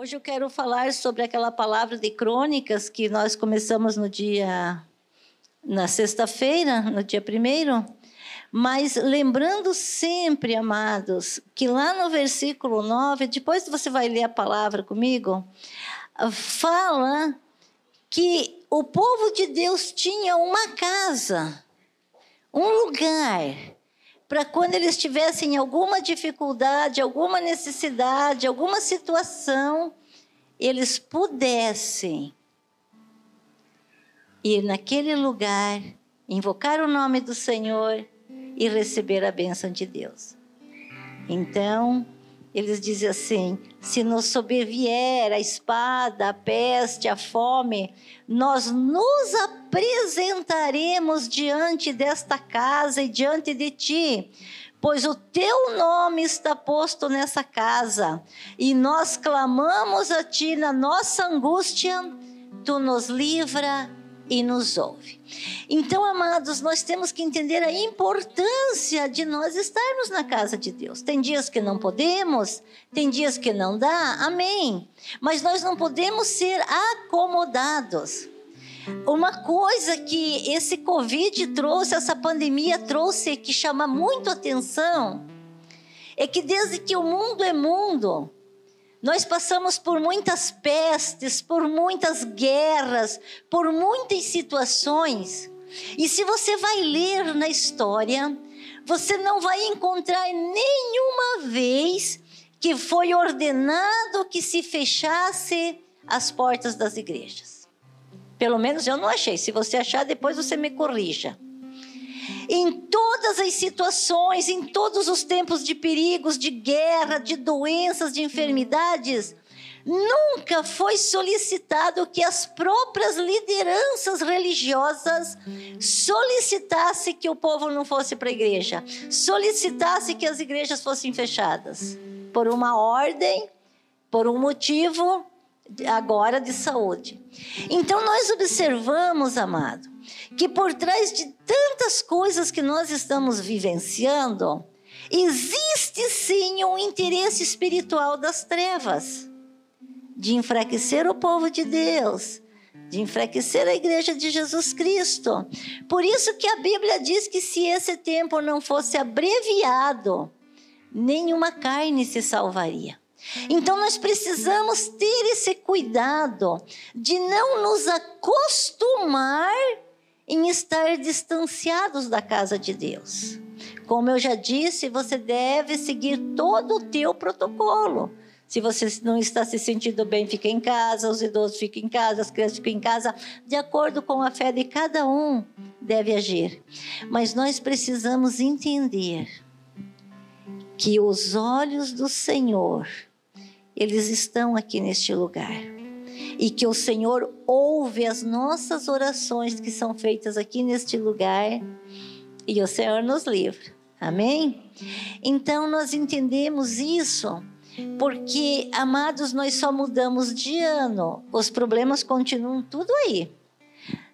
Hoje eu quero falar sobre aquela palavra de crônicas que nós começamos no dia. na sexta-feira, no dia primeiro. Mas lembrando sempre, amados, que lá no versículo 9, depois você vai ler a palavra comigo, fala que o povo de Deus tinha uma casa, um lugar, para quando eles tivessem alguma dificuldade, alguma necessidade, alguma situação, eles pudessem ir naquele lugar, invocar o nome do Senhor e receber a bênção de Deus. Então, eles dizem assim: se nos sobrevier a espada, a peste, a fome, nós nos apresentaremos diante desta casa e diante de ti, pois o teu nome está posto nessa casa, e nós clamamos a ti na nossa angústia, tu nos livra e nos ouve. Então, amados, nós temos que entender a importância de nós estarmos na casa de Deus. Tem dias que não podemos, tem dias que não dá, amém. Mas nós não podemos ser acomodados. Uma coisa que esse Covid trouxe, essa pandemia trouxe, que chama muito atenção, é que desde que o mundo é mundo, nós passamos por muitas pestes, por muitas guerras, por muitas situações. E se você vai ler na história, você não vai encontrar nenhuma vez que foi ordenado que se fechasse as portas das igrejas. Pelo menos eu não achei. Se você achar, depois você me corrija em todas as situações, em todos os tempos de perigos, de guerra, de doenças, de enfermidades, nunca foi solicitado que as próprias lideranças religiosas solicitassem que o povo não fosse para a igreja, solicitasse que as igrejas fossem fechadas por uma ordem, por um motivo agora de saúde. Então nós observamos, amado, que por trás de tantas coisas que nós estamos vivenciando, existe sim um interesse espiritual das trevas de enfraquecer o povo de Deus, de enfraquecer a igreja de Jesus Cristo. Por isso que a Bíblia diz que se esse tempo não fosse abreviado, nenhuma carne se salvaria. Então nós precisamos ter esse cuidado de não nos acostumar em estar distanciados da casa de Deus. Como eu já disse, você deve seguir todo o teu protocolo. Se você não está se sentindo bem, fica em casa, os idosos ficam em casa, as crianças ficam em casa, de acordo com a fé de cada um, deve agir. Mas nós precisamos entender que os olhos do Senhor, eles estão aqui neste lugar e que o Senhor ouve as nossas orações que são feitas aqui neste lugar e o Senhor nos livra. Amém? Então nós entendemos isso porque, amados, nós só mudamos de ano, os problemas continuam tudo aí.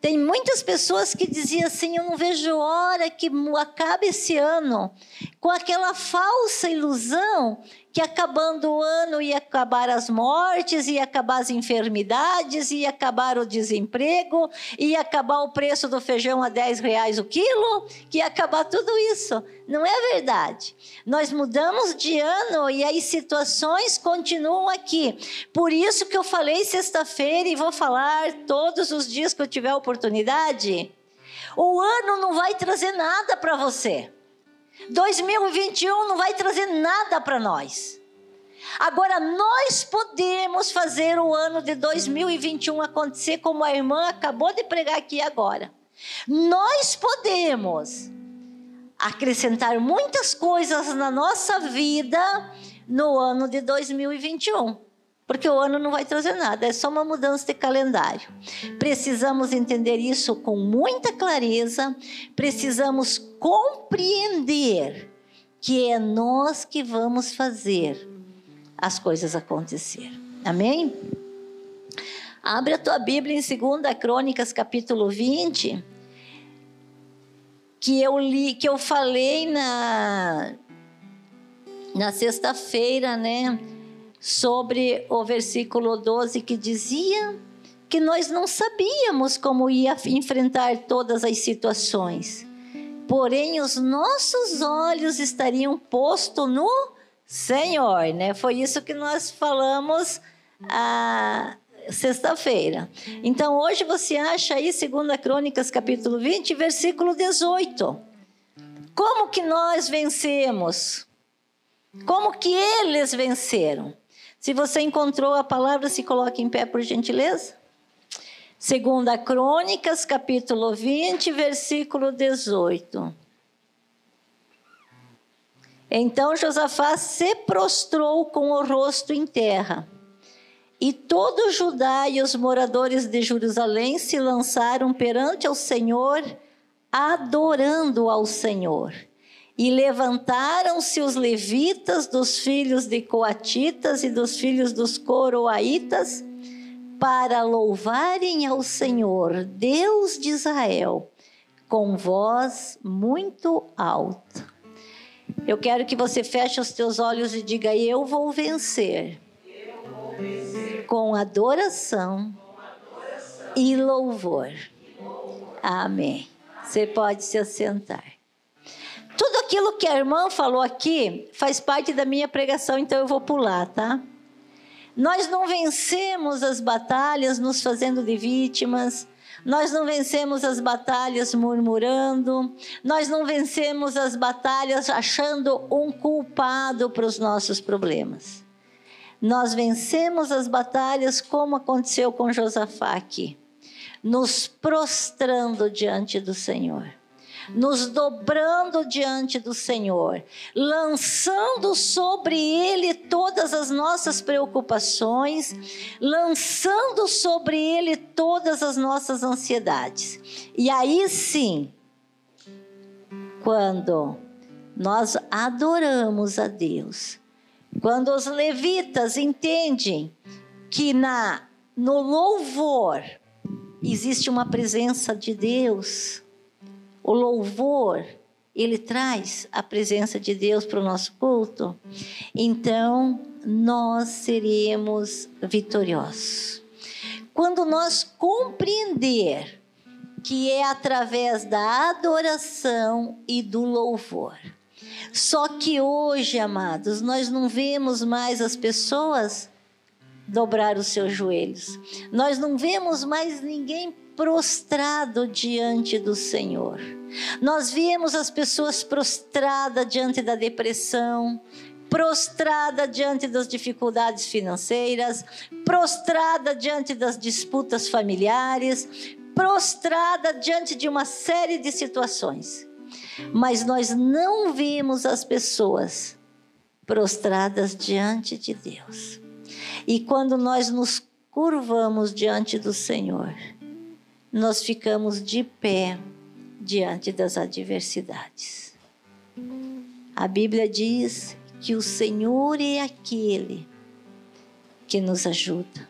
Tem muitas pessoas que diziam assim: Eu não vejo hora que acabe esse ano, com aquela falsa ilusão que acabando o ano ia acabar as mortes, ia acabar as enfermidades, ia acabar o desemprego, ia acabar o preço do feijão a 10 reais o quilo, que ia acabar tudo isso. Não é verdade. Nós mudamos de ano e as situações continuam aqui. Por isso que eu falei sexta-feira e vou falar todos os dias que eu tiver oportunidade. O ano não vai trazer nada para você. 2021 não vai trazer nada para nós. Agora, nós podemos fazer o ano de 2021 acontecer como a irmã acabou de pregar aqui agora. Nós podemos acrescentar muitas coisas na nossa vida no ano de 2021 porque o ano não vai trazer nada, é só uma mudança de calendário. Precisamos entender isso com muita clareza, precisamos compreender que é nós que vamos fazer as coisas acontecer. Amém? Abre a tua Bíblia em 2 Crônicas, capítulo 20, que eu li, que eu falei na na sexta-feira, né? sobre o versículo 12 que dizia que nós não sabíamos como ia enfrentar todas as situações. Porém, os nossos olhos estariam postos no Senhor, né? Foi isso que nós falamos a sexta-feira. Então, hoje você acha aí 2 Crônicas, capítulo 20, versículo 18. Como que nós vencemos? Como que eles venceram? Se você encontrou a palavra, se coloque em pé, por gentileza. Segunda Crônicas, capítulo 20, versículo 18. Então Josafá se prostrou com o rosto em terra. E todo Judá e os moradores de Jerusalém se lançaram perante ao Senhor, adorando ao Senhor. E levantaram-se os levitas dos filhos de Coatitas e dos filhos dos Coroaitas para louvarem ao Senhor, Deus de Israel, com voz muito alta. Eu quero que você feche os teus olhos e diga: Eu vou vencer. Com, adoração. E louvor. Amém. Você pode se assentar. Tudo aquilo que a irmã falou aqui faz parte da minha pregação, então eu vou pular, tá? Nós não vencemos as batalhas nos fazendo de vítimas, nós não vencemos as batalhas murmurando, nós não vencemos as batalhas achando um culpado para os nossos problemas. Nós vencemos as batalhas como aconteceu com Josafá aqui, nos prostrando diante do Senhor nos dobrando diante do Senhor, lançando sobre Ele todas as nossas preocupações, lançando sobre Ele todas as nossas ansiedades. E aí sim, quando nós adoramos a Deus, quando os levitas entendem que na no louvor existe uma presença de Deus, o louvor, ele traz a presença de Deus para o nosso culto, então nós seremos vitoriosos. Quando nós compreender que é através da adoração e do louvor. Só que hoje, amados, nós não vemos mais as pessoas dobrar os seus joelhos. Nós não vemos mais ninguém prostrado diante do Senhor. Nós vimos as pessoas prostradas diante da depressão, prostrada diante das dificuldades financeiras, prostrada diante das disputas familiares, prostrada diante de uma série de situações. Mas nós não vimos as pessoas prostradas diante de Deus. E quando nós nos curvamos diante do Senhor, nós ficamos de pé diante das adversidades. A Bíblia diz que o Senhor é aquele que nos ajuda,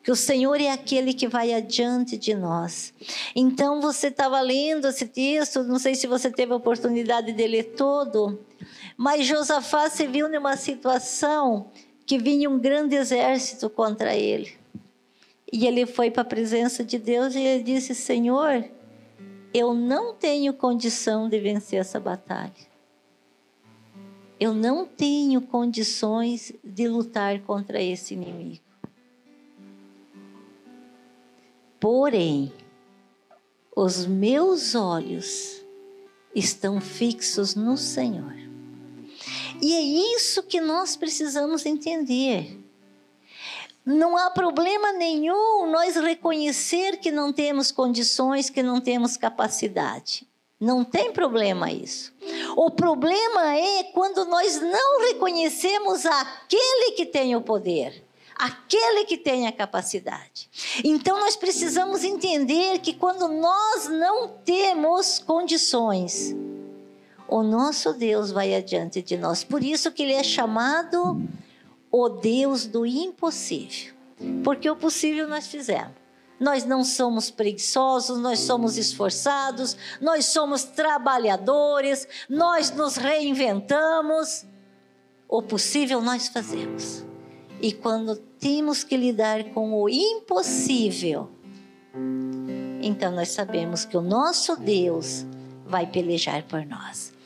que o Senhor é aquele que vai adiante de nós. Então você estava lendo esse texto, não sei se você teve a oportunidade de ler todo, mas Josafá se viu numa situação que vinha um grande exército contra ele. E ele foi para a presença de Deus e ele disse: Senhor, eu não tenho condição de vencer essa batalha. Eu não tenho condições de lutar contra esse inimigo. Porém, os meus olhos estão fixos no Senhor. E é isso que nós precisamos entender. Não há problema nenhum nós reconhecer que não temos condições, que não temos capacidade. Não tem problema isso. O problema é quando nós não reconhecemos aquele que tem o poder, aquele que tem a capacidade. Então nós precisamos entender que quando nós não temos condições, o nosso Deus vai adiante de nós. Por isso que ele é chamado o Deus do impossível. Porque o possível nós fizemos. Nós não somos preguiçosos, nós somos esforçados, nós somos trabalhadores, nós nos reinventamos. O possível nós fazemos. E quando temos que lidar com o impossível, então nós sabemos que o nosso Deus vai pelejar por nós.